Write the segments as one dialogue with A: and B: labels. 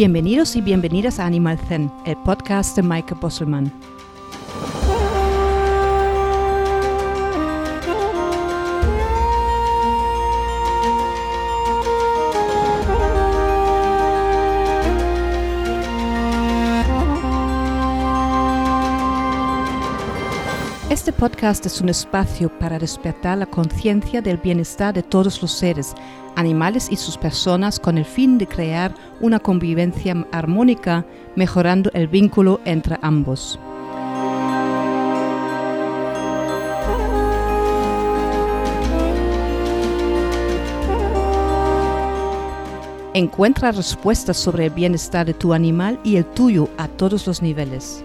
A: Bienvenidos y bienvenidas a Animal Zen, el podcast de Maike Bosselmann. Este podcast es un espacio para despertar la conciencia del bienestar de todos los seres, animales y sus personas con el fin de crear una convivencia armónica, mejorando el vínculo entre ambos. Encuentra respuestas sobre el bienestar de tu animal y el tuyo a todos los niveles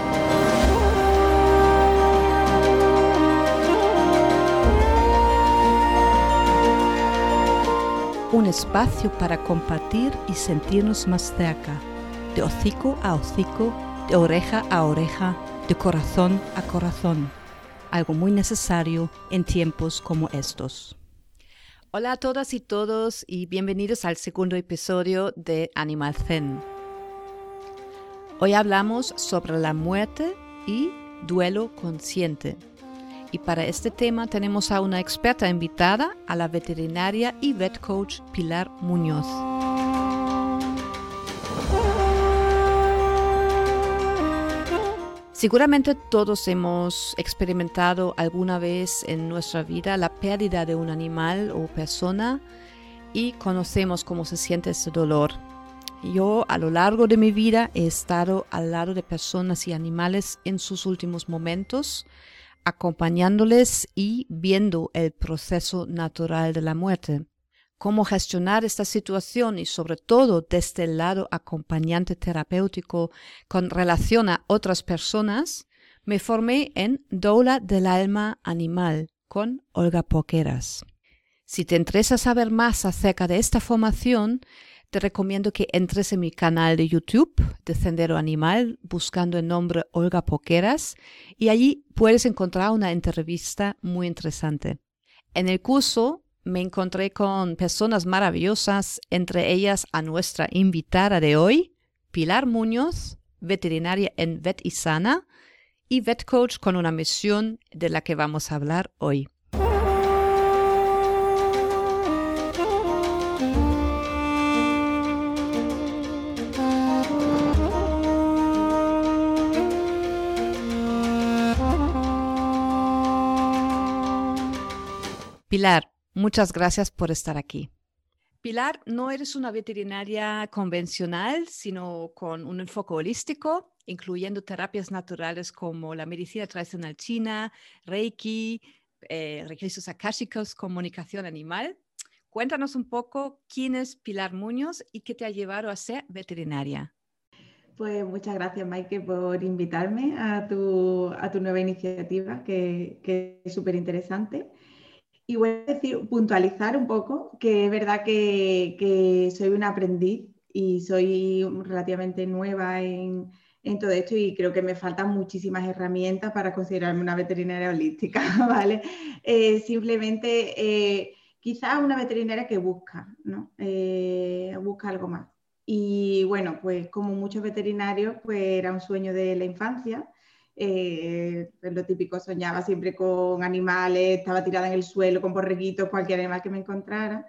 A: Un espacio para compartir y sentirnos más cerca, de hocico a hocico, de oreja a oreja, de corazón a corazón, algo muy necesario en tiempos como estos. Hola a todas y todos y bienvenidos al segundo episodio de Animal Zen. Hoy hablamos sobre la muerte y duelo consciente. Y para este tema tenemos a una experta invitada, a la veterinaria y vet coach Pilar Muñoz. Seguramente todos hemos experimentado alguna vez en nuestra vida la pérdida de un animal o persona y conocemos cómo se siente ese dolor. Yo a lo largo de mi vida he estado al lado de personas y animales en sus últimos momentos acompañándoles y viendo el proceso natural de la muerte. Cómo gestionar esta situación y sobre todo desde el lado acompañante terapéutico con relación a otras personas, me formé en Doula del Alma Animal con Olga Poqueras. Si te interesa saber más acerca de esta formación, te recomiendo que entres en mi canal de YouTube de Sendero Animal buscando el nombre Olga Poqueras y allí puedes encontrar una entrevista muy interesante. En el curso me encontré con personas maravillosas, entre ellas a nuestra invitada de hoy, Pilar Muñoz, veterinaria en Vet y Sana y vet coach con una misión de la que vamos a hablar hoy. Pilar, muchas gracias por estar aquí. Pilar, no eres una veterinaria convencional, sino con un enfoque holístico, incluyendo terapias naturales como la medicina tradicional china, Reiki, eh, registros akáshicos, comunicación animal. Cuéntanos un poco quién es Pilar Muñoz y qué te ha llevado a ser veterinaria.
B: Pues muchas gracias, Maike, por invitarme a tu, a tu nueva iniciativa, que, que es súper interesante. Y voy a decir, puntualizar un poco que es verdad que, soy un aprendiz y soy relativamente nueva en, todo esto y creo que me faltan muchísimas herramientas para considerarme una veterinaria holística, ¿vale? Eh, simplemente eh, quizás una veterinaria que busca, ¿no? Eh, busca algo más. Y bueno, pues como muchos veterinarios, pues era un sueño de la infancia eh, lo típico, soñaba siempre con animales, estaba tirada en el suelo con borreguitos, cualquier animal que me encontrara.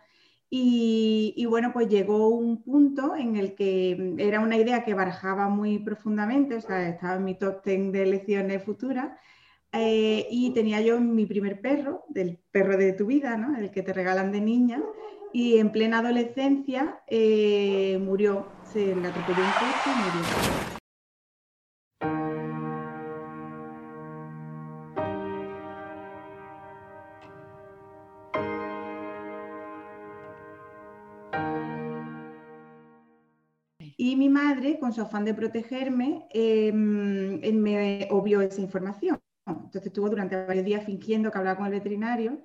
B: Y, bueno, pues llegó un punto en el que era una idea que barajaba muy profundamente, o sea, estaba en mi top 10 de lecciones futuras, eh, y tenía yo mi primer perro, del perro de tu vida, ¿no? el que te regalan de niña, y en plena adolescencia eh, murió, se le atropelló un coche y murió. Madre, con su afán de protegerme, em, me obvió esa información. Entonces estuvo durante varios días fingiendo que hablaba con el veterinario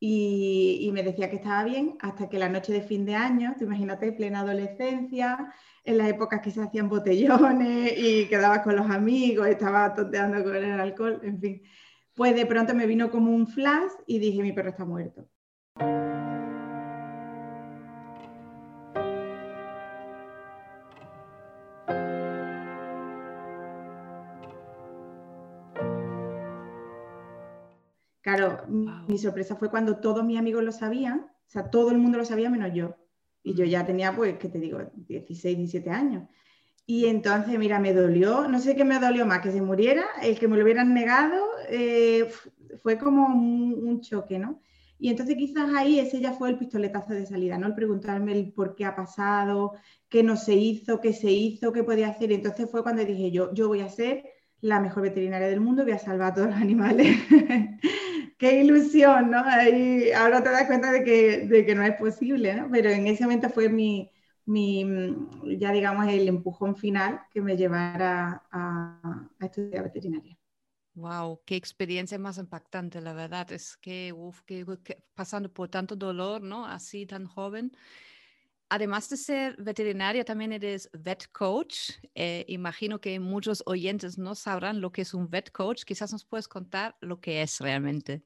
B: y, me decía que estaba bien hasta que la noche de fin de año, te imagínate, plena adolescencia, en las épocas que se hacían botellones y quedabas con los amigos, estaba tonteando con el alcohol, en fin. Pues de pronto me vino como un flash y dije, mi perro está muerto. Mi sorpresa fue cuando todos mis amigos lo sabían, o sea, todo el mundo lo sabía menos yo. Y yo ya tenía, pues, ¿qué te digo? 16, 17 años. Y entonces, mira, me dolió, no sé qué me dolió más, que se muriera, el que me lo hubieran negado, eh, fue como un, choque, ¿no? Y entonces quizás ahí ese ya fue el pistoletazo de salida, ¿no? El preguntarme el por qué ha pasado, qué no se hizo, qué se hizo, qué podía hacer. Y entonces fue cuando dije yo, yo voy a ser la mejor veterinaria del mundo, voy a salvar a todos los animales. Qué ilusión, ¿no? Ahí, ahora te das cuenta de que, de que no es posible, ¿no? Pero en ese momento fue mi, mi, ya digamos, el empujón final que me llevara a, a estudiar veterinaria.
A: Wow, qué experiencia más impactante, la verdad. Es que, uf, que, pasando por tanto dolor, ¿no? Así tan joven. Además de ser veterinaria, también eres vet coach. Eh, imagino que muchos oyentes no sabrán lo que es un vet coach. Quizás nos puedes contar lo que es realmente.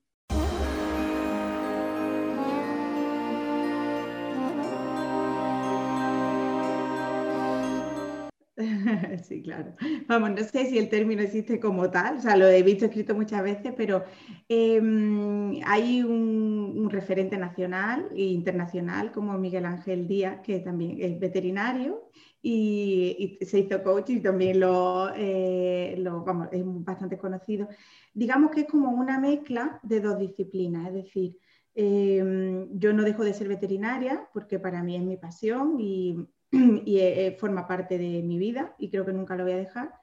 B: Sí, claro. Vamos, no sé si el término existe como tal, o sea, lo he visto escrito muchas veces, pero em, hay un, referente nacional e internacional como Miguel Ángel Díaz, que también es veterinario y, se hizo coach y también lo, eh, lo, vamos, es bastante conocido. Digamos que es como una mezcla de dos disciplinas, es decir, em, yo no dejo de ser veterinaria porque para mí es mi pasión y y eh, eh, forma parte de mi vida y creo que nunca lo voy a dejar.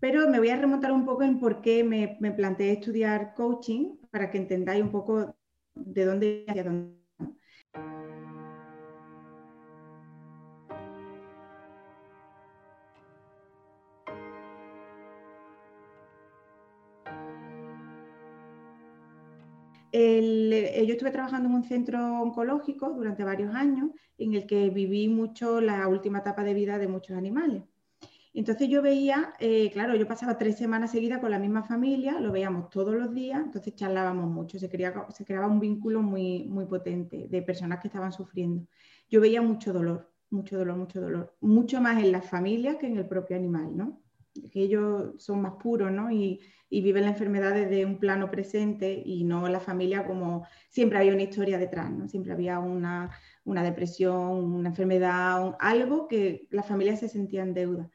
B: Pero me voy a remontar un poco en por qué me, me planteé estudiar coaching para que entendáis un poco de dónde hacia dónde. Eh, yo estuve trabajando en un centro oncológico durante varios años en el que viví mucho la última etapa de vida de muchos animales. Entonces yo veía, eh, claro, yo pasaba tres semanas seguidas con la misma familia, lo veíamos todos los días, entonces charlábamos mucho, se, se creaba un vínculo muy, muy potente de personas que estaban sufriendo. Yo veía mucho dolor, mucho dolor, mucho dolor, mucho más en las familias que en el propio animal, ¿no? Que ellos son más puros, ¿no? Y, viven la enfermedad desde un plano presente y no la familia como siempre había una historia detrás, ¿no? Siempre había una, depresión, una enfermedad, algo que la familia se sentía en deuda.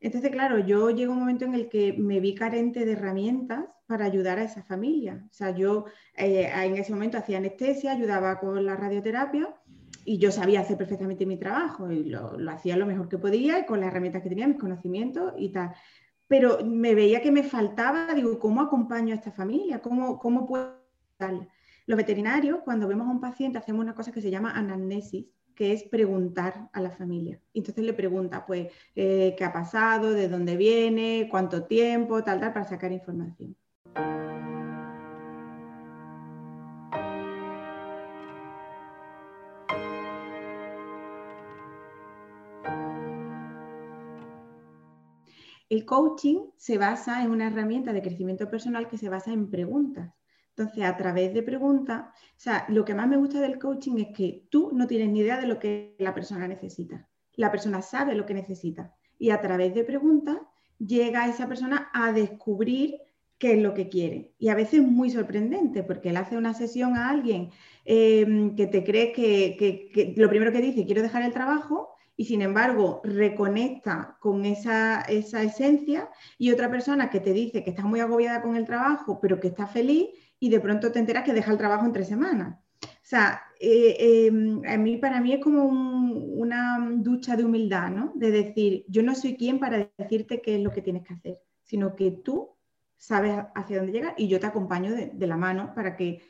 B: Entonces, claro, yo llego a un momento en el que me vi carente de herramientas para ayudar a esa familia. O sea, yo eh, en ese momento hacía anestesia, ayudaba con la radioterapia y yo sabía hacer perfectamente mi trabajo y lo, lo hacía lo mejor que podía y con las herramientas que tenía, mis conocimientos y tal pero me veía que me faltaba, digo, ¿cómo acompaño a esta familia? ¿Cómo, cómo puedo darle? Los veterinarios, cuando vemos a un paciente, hacemos una cosa que se llama anamnesis, que es preguntar a la familia. Entonces le pregunta, pues, eh, ¿qué ha pasado? ¿De dónde viene? ¿Cuánto tiempo? Tal, tal, para sacar información. El coaching se basa en una herramienta de crecimiento personal que se basa en preguntas. Entonces, a través de preguntas, o sea, lo que más me gusta del coaching es que tú no tienes ni idea de lo que la persona necesita. La persona sabe lo que necesita. Y a través de preguntas llega esa persona a descubrir qué es lo que quiere. Y a veces es muy sorprendente porque él hace una sesión a alguien eh, que te cree que, que, lo primero que dice, quiero dejar el trabajo, y sin embargo reconecta con esa, esencia y otra persona que te dice que está muy agobiada con el trabajo, pero que está feliz y de pronto te enteras que deja el trabajo en tres semanas. O sea, eh, em, a mí, para mí es como una ducha de humildad, ¿no? De decir, yo no soy quien para decirte qué es lo que tienes que hacer, sino que tú sabes hacia dónde llegar y yo te acompaño de, la mano para que,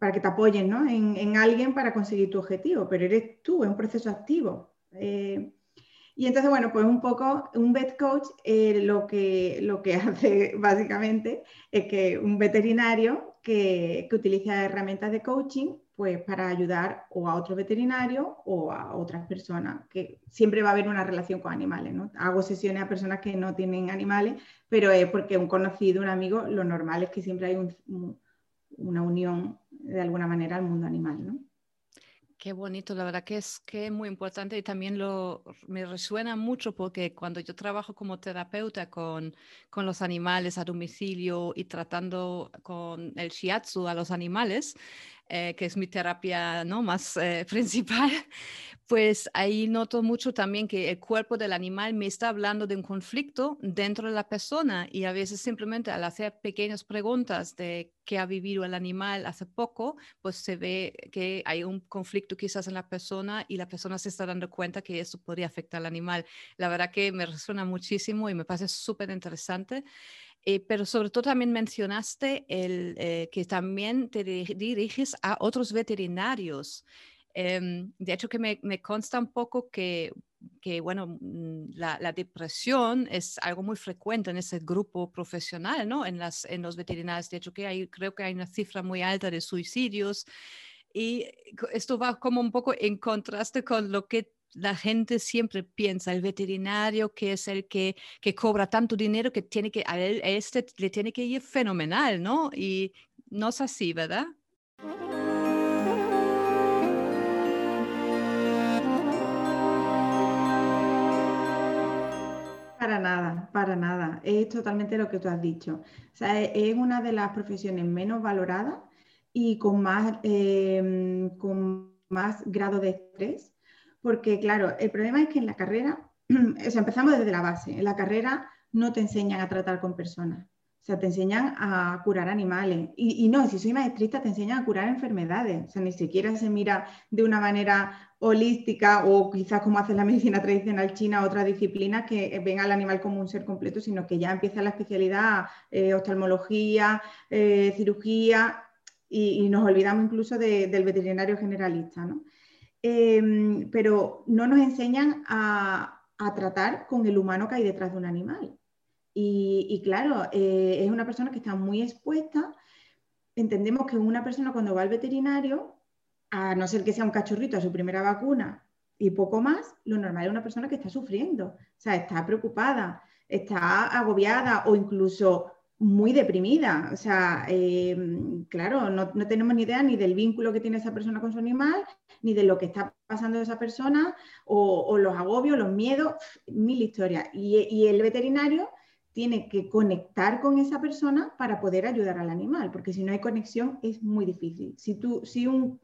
B: para que te apoyen ¿no? en, en alguien para conseguir tu objetivo, pero eres tú, es un proceso activo. Eh, y entonces, bueno, pues un poco, un vet coach eh, lo, que, lo que hace básicamente es que un veterinario que, utiliza herramientas de coaching pues, para ayudar o a otro veterinario o a otras personas, que siempre va a haber una relación con animales. ¿no? Hago sesiones a personas que no tienen animales, pero es porque un conocido, un amigo, lo normal es que siempre hay una unión de alguna manera al mundo animal. ¿no?
A: Qué bonito, la verdad que es que muy importante y también lo, me resuena mucho porque cuando yo trabajo como terapeuta con, con los animales a domicilio y tratando con el shiatsu a los animales, eh, que es mi terapia ¿no? más eh, principal, pues ahí noto mucho también que el cuerpo del animal me está hablando de un conflicto dentro de la persona y a veces simplemente al hacer pequeñas preguntas de qué ha vivido el animal hace poco, pues se ve que hay un conflicto quizás en la persona y la persona se está dando cuenta que eso podría afectar al animal. La verdad que me resuena muchísimo y me parece súper interesante. Eh, pero sobre todo también mencionaste el, eh, que también te diriges a otros veterinarios. Em, de hecho, que me, me, consta un poco que, que bueno, mm, la, la, depresión es algo muy frecuente en ese grupo profesional, ¿no? En, las, en los veterinarios. De hecho, que hay, creo que hay una cifra muy alta de suicidios. Y esto va como un poco en contraste con lo que la gente siempre piensa, el veterinario que es el que, que cobra tanto dinero que tiene que, a, él, este le tiene que ir fenomenal, ¿no? Y no es así, ¿verdad?
B: Para nada, para nada. Es totalmente lo que tú has dicho. O sea, es una de las profesiones menos valoradas y con más, em, con más grado de estrés porque claro, el problema es que en la carrera, o sea, empezamos desde la base, en la carrera no te enseñan a tratar con personas, o sea, te enseñan a curar animales. Y, no, si soy maestrista, te enseñan a curar enfermedades. O sea, ni siquiera se mira de una manera holística o quizás como hace la medicina tradicional china, otra disciplina que ven al animal como un ser completo, sino que ya empieza la especialidad, eh, oftalmología, eh, cirugía, y, nos olvidamos incluso del veterinario generalista, ¿no? Em, pero no nos enseñan a, tratar con el humano que hay detrás de un animal. Y, claro, eh, es una persona que está muy expuesta. Entendemos que una persona cuando va al veterinario, a no ser que sea un cachorrito a su primera vacuna y poco más, lo normal es una persona que está sufriendo, o sea, está preocupada, está agobiada o incluso muy deprimida. O sea, em, claro, no, tenemos ni idea ni del vínculo que tiene esa persona con su animal, ni de lo que está pasando esa persona, o, los agobios, los miedos, mil historias. Y, el veterinario tiene que conectar con esa persona para poder ayudar al animal, porque si no hay conexión es muy difícil. Si, tú, si un,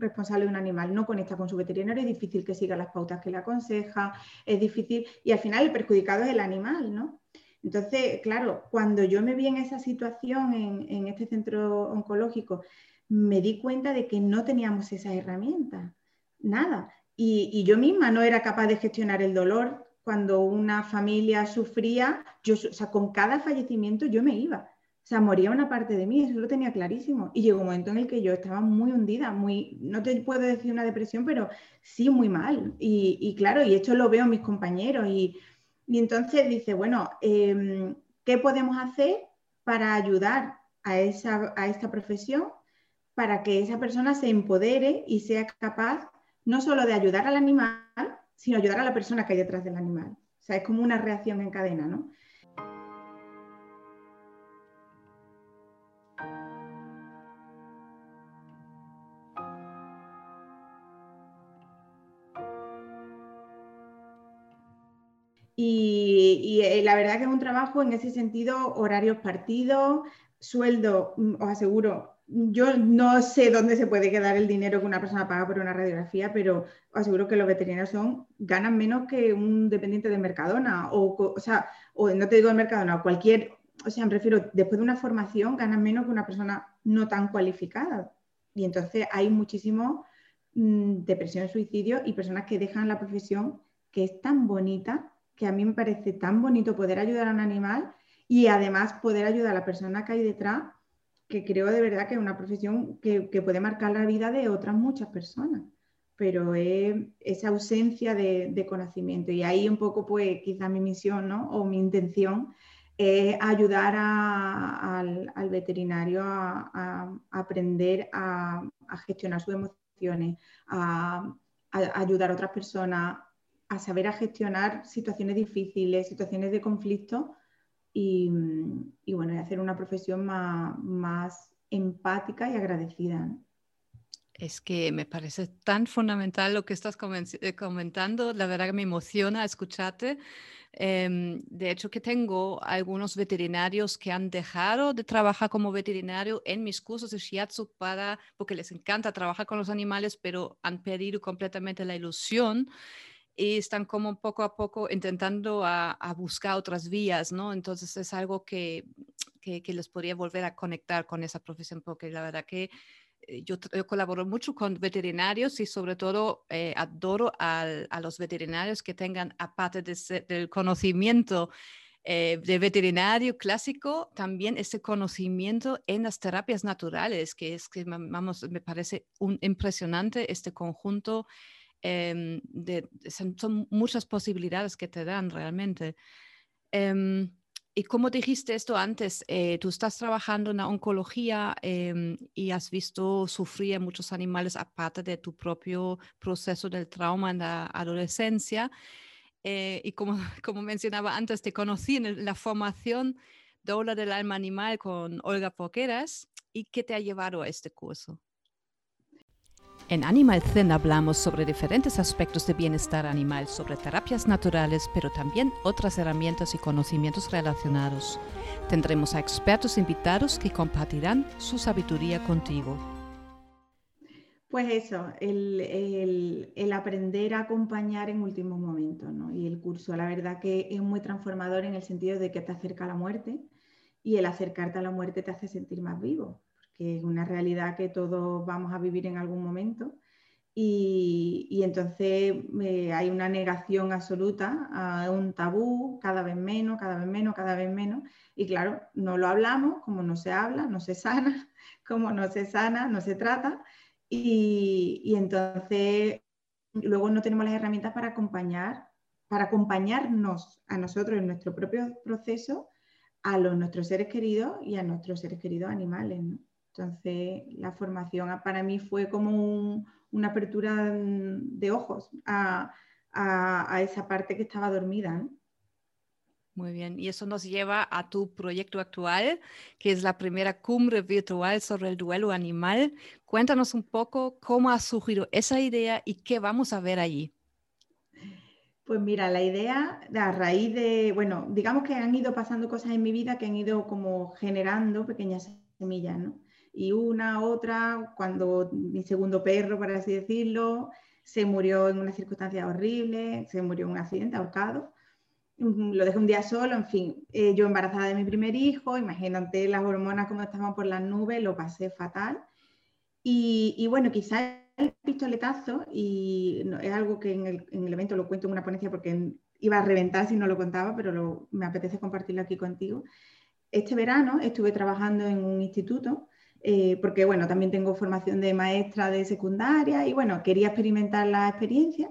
B: responsable de un animal no conecta con su veterinario, es difícil que siga las pautas que le aconseja, es difícil, y al final el perjudicado es el animal, ¿no? Entonces, claro, cuando yo me vi en esa situación en, este centro oncológico, me di cuenta de que no teníamos esa herramienta, nada. Y, yo misma no era capaz de gestionar el dolor cuando una familia sufría, yo, o sea, con cada fallecimiento yo me iba. O sea, moría una parte de mí, eso lo tenía clarísimo. Y llegó un momento en el que yo estaba muy hundida, muy, no te puedo decir una depresión, pero sí muy mal. Y, y claro, y esto lo veo en mis compañeros y, y entonces dice, bueno, em, ¿qué podemos hacer para ayudar a, esa, a esta profesión para que esa persona se empodere y sea capaz no solo de ayudar al animal, sino ayudar a la persona que hay detrás del animal? O sea, es como una reacción en cadena, ¿no? Y, eh, la verdad que es un trabajo en ese sentido, horarios partidos, sueldo, mm, os aseguro, yo no sé dónde se puede quedar el dinero que una persona paga por una radiografía, pero aseguro que los veterinarios son, ganan menos que un dependiente de Mercadona, o, o sea, o no te digo de Mercadona, cualquier, o sea, me refiero, después de una formación ganan menos que una persona no tan cualificada. Y entonces hay muchísimo mm, depresión, suicidio y personas que dejan la profesión que es tan bonita que a mí me parece tan bonito poder ayudar a un animal y además poder ayudar a la persona que hay detrás, que creo de verdad que es una profesión que, puede marcar la vida de otras muchas personas, pero es esa ausencia de, conocimiento. Y ahí un poco, pues quizá mi misión ¿no? o mi intención es ayudar al, veterinario a, aprender a, gestionar sus emociones, a, ayudar a otras personas a saber a gestionar situaciones difíciles, situaciones de conflicto y, bueno, y hacer una profesión más, empática y agradecida.
A: Es que me parece tan fundamental lo que estás eh, comentando. La verdad que me emociona escucharte. Em, de hecho, que tengo algunos veterinarios que han dejado de trabajar como veterinario en mis cursos de shiatsu para, porque les encanta trabajar con los animales, pero han perdido completamente la ilusión y están como poco a poco intentando a, buscar otras vías, ¿no? Entonces es algo que, que, les podría volver a conectar con esa profesión, porque la verdad que eh, yo, colaboro mucho con veterinarios y sobre todo eh, adoro a los veterinarios que tengan, aparte del conocimiento eh, de veterinario clásico, también ese conocimiento en las terapias naturales, que es que, vamos, me parece un, impresionante este conjunto Em, son, muchas posibilidades que te dan realmente. Em, y como dijiste esto antes, eh, tú estás trabajando en la oncología em, y has visto sufrir a muchos animales aparte de tu propio proceso del trauma en la adolescencia. Eh, y como, como mencionaba antes, te conocí en la formación Doula del Alma Animal con Olga Poqueras. ¿Y qué te ha llevado a este curso? En Animal Zen hablamos sobre diferentes aspectos de bienestar animal, sobre terapias naturales, pero también otras herramientas y conocimientos relacionados. Tendremos a expertos invitados que compartirán su sabiduría contigo.
B: Pues eso, el, aprender a acompañar en último momento, ¿no? Y el curso, la verdad que es muy transformador en el sentido de que te acerca a la muerte y el acercarte a la muerte te hace sentir más vivo que es una realidad que todos vamos a vivir en algún momento. Y, entonces eh, hay una negación absoluta a un tabú, cada vez menos, cada vez menos, cada vez menos. Y claro, no lo hablamos, como no se habla, no se sana, como no se sana, no se trata. Y, entonces luego no tenemos las herramientas para acompañar, para acompañarnos a nosotros en nuestro propio proceso, a nuestros seres queridos y a nuestros seres queridos animales. Entonces, la formación para mí fue como una apertura de ojos a, esa parte que estaba dormida.
A: Muy bien, y eso nos lleva a tu proyecto actual, que es la primera cumbre virtual sobre el duelo animal. Cuéntanos un poco cómo ha surgido esa idea y qué vamos a ver allí.
B: Pues mira, la idea, a raíz de, bueno, digamos que han ido pasando cosas en mi vida que han ido como generando pequeñas semillas, ¿no? Y una, otra, cuando mi segundo perro, por así decirlo, se murió en una circunstancia horrible, se murió en un accidente, ahorcado. Mm, lo dejé un día solo, en fin, eh, yo embarazada de mi primer hijo, imagínate las hormonas como estaban por las nubes, lo pasé fatal. Y, bueno, quizás el pistoletazo, y es algo que en el, evento lo cuento en una ponencia porque iba a reventar si no lo contaba, pero me apetece compartirlo aquí contigo. Este verano estuve trabajando en un instituto eh, porque bueno, también tengo formación de maestra de secundaria y bueno, quería experimentar la experiencia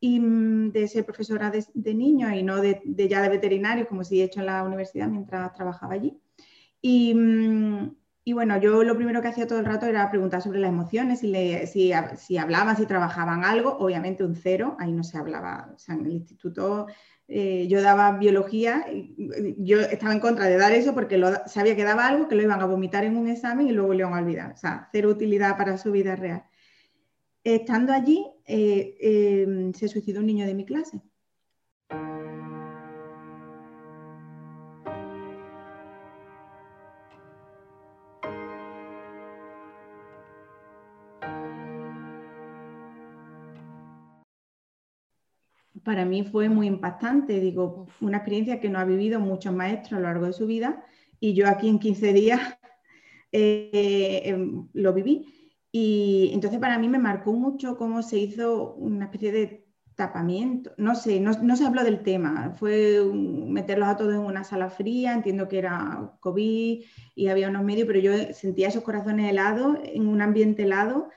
B: y mm, de ser profesora de, niños y no de, ya de veterinario, como si he hecho en la universidad mientras trabajaba allí. Y, mm, y, bueno, yo lo primero que hacía todo el rato era preguntar sobre las emociones, si, si, si hablaban, si trabajaban algo, obviamente un cero, ahí no se hablaba, o sea, en el instituto eh, yo daba biología, yo estaba en contra de dar eso porque sabía que daba algo que lo iban a vomitar en un examen y luego lo iban a olvidar, o sea, cero utilidad para su vida real. Estando allí, eh, eh, se suicidó un niño de mi clase. Para mí fue muy impactante, digo, una experiencia que no ha vivido muchos maestros a lo largo de su vida y yo aquí en 15 días eh, em, lo viví. Y entonces para mí me marcó mucho cómo se hizo una especie de tapamiento, no sé, no, se habló del tema, fue meterlos a todos en una sala fría, entiendo que era COVID y había unos medios, pero yo sentía esos corazones helados en un ambiente helado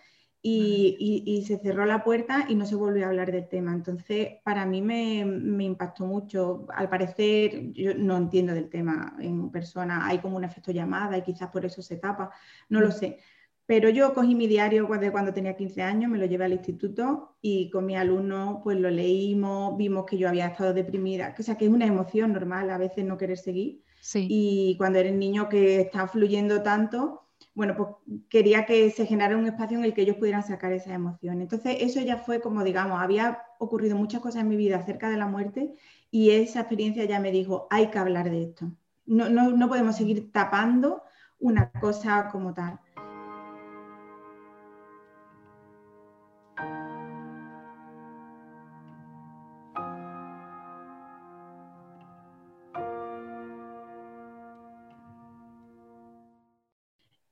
B: y, se cerró la puerta y no se volvió a hablar del tema. Entonces, para mí me, impactó mucho. Al parecer, yo no entiendo del tema en persona, hay como un efecto llamada y quizás por eso se tapa, no lo mm. sé. Pero yo cogí mi diario de cuando tenía 15 años, me lo llevé al instituto y con mi alumno pues lo leímos, vimos que yo había estado deprimida, o sea que es una emoción normal a veces no querer seguir. Y cuando eres niño que está fluyendo tanto, bueno, pues quería que se generara un espacio en el que ellos pudieran sacar esa emoción. Entonces, eso ya fue como, digamos, había ocurrido muchas cosas en mi vida acerca de la muerte y esa experiencia ya me dijo, hay que hablar de esto. No, no, no podemos seguir tapando una cosa como tal.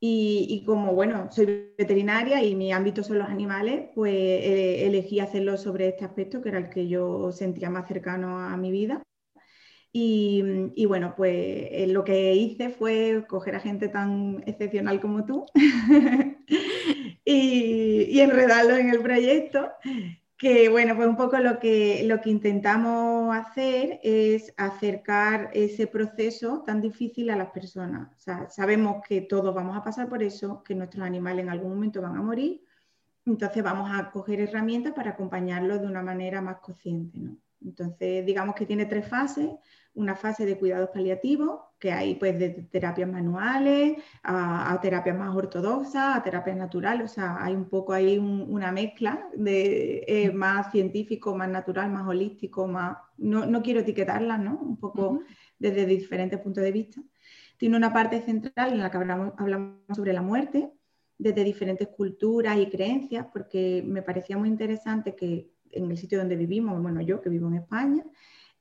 B: Y, como, bueno, soy veterinaria y mi ámbito son los animales, pues elegí hacerlo sobre este aspecto, que era el que yo sentía más cercano a mi vida. Y, bueno, pues eh, lo que hice fue coger a gente tan excepcional como tú y enredarlo en el proyecto que bueno, pues un poco lo que, lo que intentamos hacer es acercar ese proceso tan difícil a las personas. O sea, sabemos que todos vamos a pasar por eso, que nuestros animales en algún momento van a morir, entonces vamos a coger herramientas para acompañarlos de una manera más consciente. ¿no? Entonces, digamos que tiene tres fases una fase de cuidados paliativos, que hay pues de terapias manuales a, terapias más ortodoxas, a terapias naturales, o sea, hay un poco ahí una mezcla de eh, más científico, más natural, más holístico, más, no, quiero etiquetarlas, ¿no? Un poco desde diferentes puntos de vista. Tiene una parte central en la que hablamos, hablamos sobre la muerte, desde diferentes culturas y creencias, porque me parecía muy interesante que en el sitio donde vivimos, bueno, yo que vivo en España,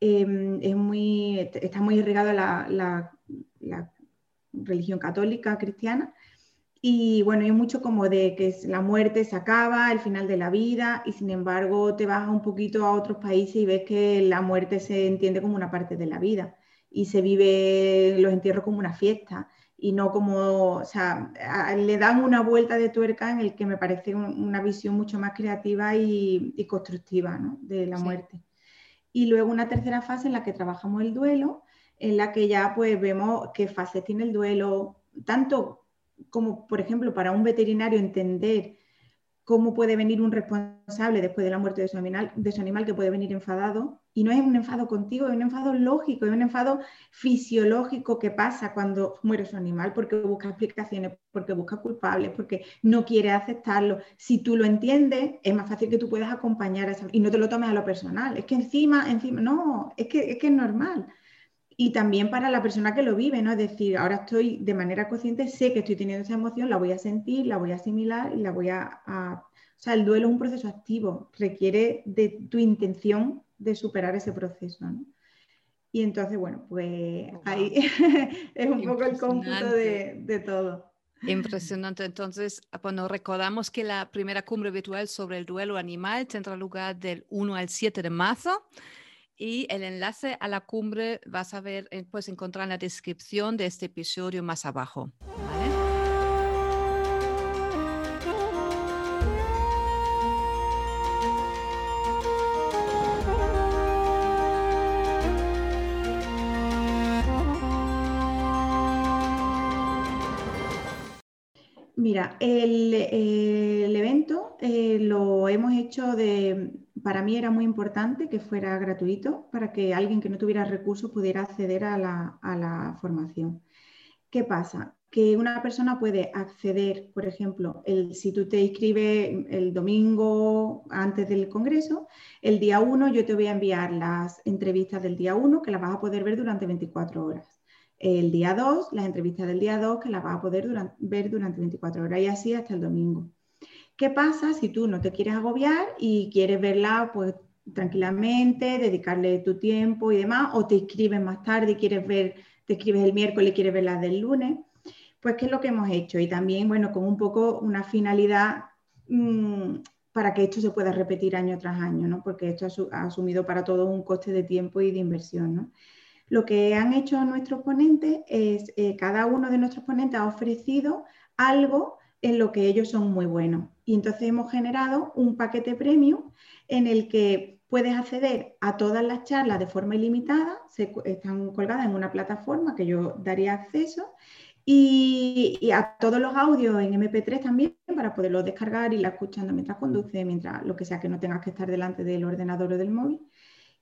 B: Em, es muy, está muy irrigada la, la, religión católica cristiana. Y bueno, hay mucho como de que la muerte se acaba, el final de la vida, y sin embargo te vas un poquito a otros países y ves que la muerte se entiende como una parte de la vida y se vive los entierros como una fiesta y no como, o sea, le dan una vuelta de tuerca en el que me parece una visión mucho más creativa y, constructiva ¿no? de la muerte y luego una tercera fase en la que trabajamos el duelo, en la que ya pues vemos qué fase tiene el duelo, tanto como por ejemplo para un veterinario entender cómo puede venir un responsable después de la muerte de su, animal, de su animal que puede venir enfadado. Y no es un enfado contigo, es un enfado lógico, es un enfado fisiológico que pasa cuando muere su animal, porque busca explicaciones, porque busca culpables, porque no quiere aceptarlo. Si tú lo entiendes, es más fácil que tú puedas acompañar a esa, y no te lo tomes a lo personal. Es que encima, encima, no, es que es, que es normal y también para la persona que lo vive, ¿no? Es decir, ahora estoy de manera consciente, sé que estoy teniendo esa emoción, la voy a sentir, la voy a asimilar y la voy a, O sea, el duelo es un proceso activo, requiere de tu intención de superar ese proceso, ¿no? Y entonces, bueno, pues ahí es un poco el cómputo de, de todo.
A: Impresionante. Entonces, bueno, recordamos que la primera cumbre virtual sobre el duelo animal tendrá lugar del 1 al 7 de marzo y el enlace a la cumbre vas a ver, puedes encontrar en la descripción de este episodio más abajo.
B: Mira, el, evento eh, lo hemos hecho de, para mí era muy importante que fuera gratuito para que alguien que no tuviera recursos pudiera acceder a la, formación. ¿Qué pasa? Que una persona puede acceder, por ejemplo, el, si tú te inscribes el domingo antes del Congreso, el día 1 yo te voy a enviar las entrevistas del día 1 que las vas a poder ver durante 24 horas el día 2, las entrevistas del día 2 que las vas a poder ver durante 24 horas y así hasta el domingo. ¿Qué pasa si tú no te quieres agobiar y quieres verla pues tranquilamente, dedicarle tu tiempo y demás, o te inscribes más tarde y quieres ver, te escribes el miércoles y quieres verla del lunes? Pues qué es lo que hemos hecho y también, bueno, con un poco una finalidad mm, para que esto se pueda repetir año tras año, ¿no? Porque esto ha, asumido para todos un coste de tiempo y de inversión, ¿no? Lo que han hecho nuestros ponentes es, eh, cada uno de nuestros ponentes ha ofrecido algo en lo que ellos son muy buenos. Y entonces hemos generado un paquete premium en el que puedes acceder a todas las charlas de forma ilimitada, están colgadas en una plataforma que yo daría acceso y, a todos los audios en MP3 también para poderlos descargar y la escuchando mientras conduce, mientras lo que sea que no tengas que estar delante del ordenador o del móvil.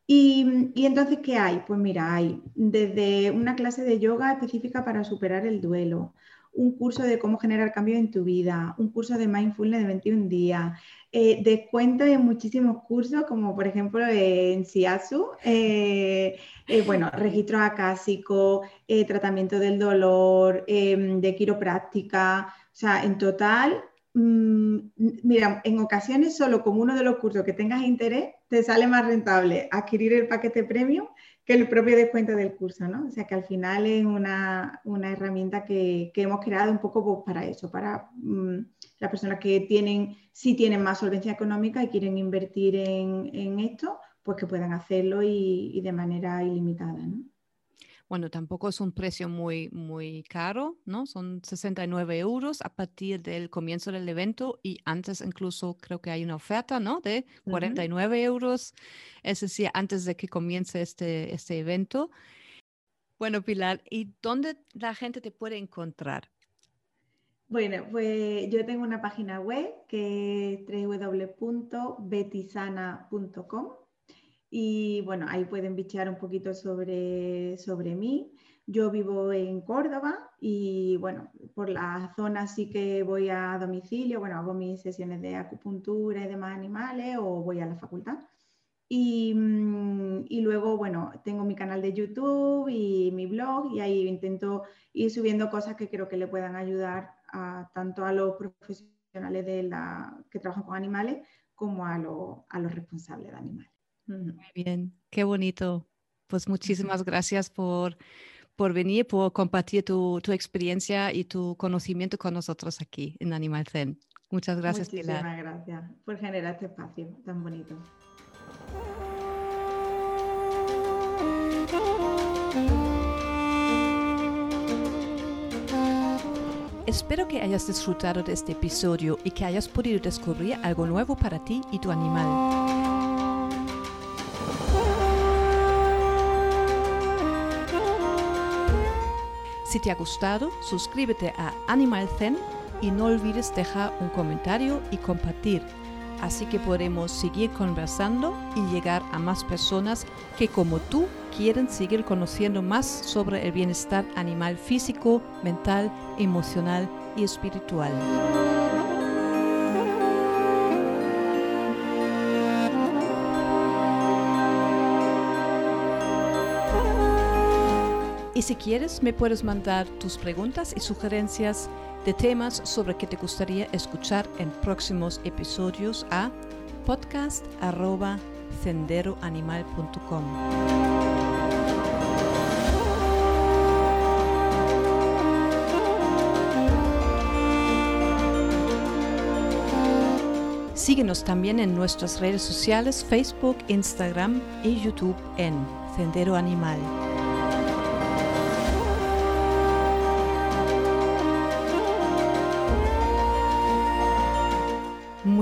B: Y, y, entonces, ¿qué hay? Pues mira, hay desde una clase de yoga específica para superar el duelo, un curso de cómo generar cambio en tu vida, un curso de mindfulness de 21 días, eh, descuento en muchísimos cursos, como por ejemplo en SIASU, eh, eh, bueno, registros acásicos, tratamiento del dolor, em, de quiropráctica, o sea, en total, mm, mira, en ocasiones solo como uno de los cursos que tengas interés, te sale más rentable adquirir el paquete premium que el propio descuento del curso, ¿no? O sea que al final es una, herramienta que, hemos creado un poco pues, para eso, para mm, las personas que tienen, sí tienen más solvencia económica y quieren invertir en, esto, pues que puedan hacerlo y, y de manera ilimitada, ¿no?
A: Bueno, tampoco es un precio muy, muy caro, ¿no? Son 69 euros a partir del comienzo del evento y antes incluso creo que hay una oferta, ¿no? De 49 euros, es decir, antes de que comience este, este evento. Bueno, Pilar, ¿y dónde la gente te puede encontrar?
B: Bueno, pues yo tengo una página web que es www.betisana.com y bueno, ahí pueden bichear un poquito sobre, sobre mí. Yo vivo en Córdoba y bueno, por la zona sí que voy a domicilio, bueno, hago mis sesiones de acupuntura y demás animales o voy a la facultad. Y, mm, y, luego, bueno, tengo mi canal de YouTube y mi blog y ahí intento ir subiendo cosas que creo que le puedan ayudar tanto a los profesionales de la, que trabajan con animales como a, a los responsables de animales.
A: Muy bien, qué bonito. Pues muchísimas gracias por, por venir, por compartir tu, tu, experiencia y tu conocimiento con nosotros aquí en Animal Zen. Muchas gracias,
B: Muchísimas gracias por generar este espacio tan bonito.
A: Espero que hayas disfrutado de este episodio y que hayas podido descubrir algo nuevo para ti y tu animal. Si te ha gustado, suscríbete a Animal Zen y no olvides dejar un comentario y compartir. Así que podremos seguir conversando y llegar a más personas que como tú quieren seguir conociendo más sobre el bienestar animal físico, mental, emocional y espiritual. Y si quieres, me puedes mandar tus preguntas y sugerencias de temas sobre que te gustaría escuchar en próximos episodios a podcast.senderoanimal.com. Síguenos también en nuestras redes sociales Facebook, Instagram y YouTube en Sendero Animal.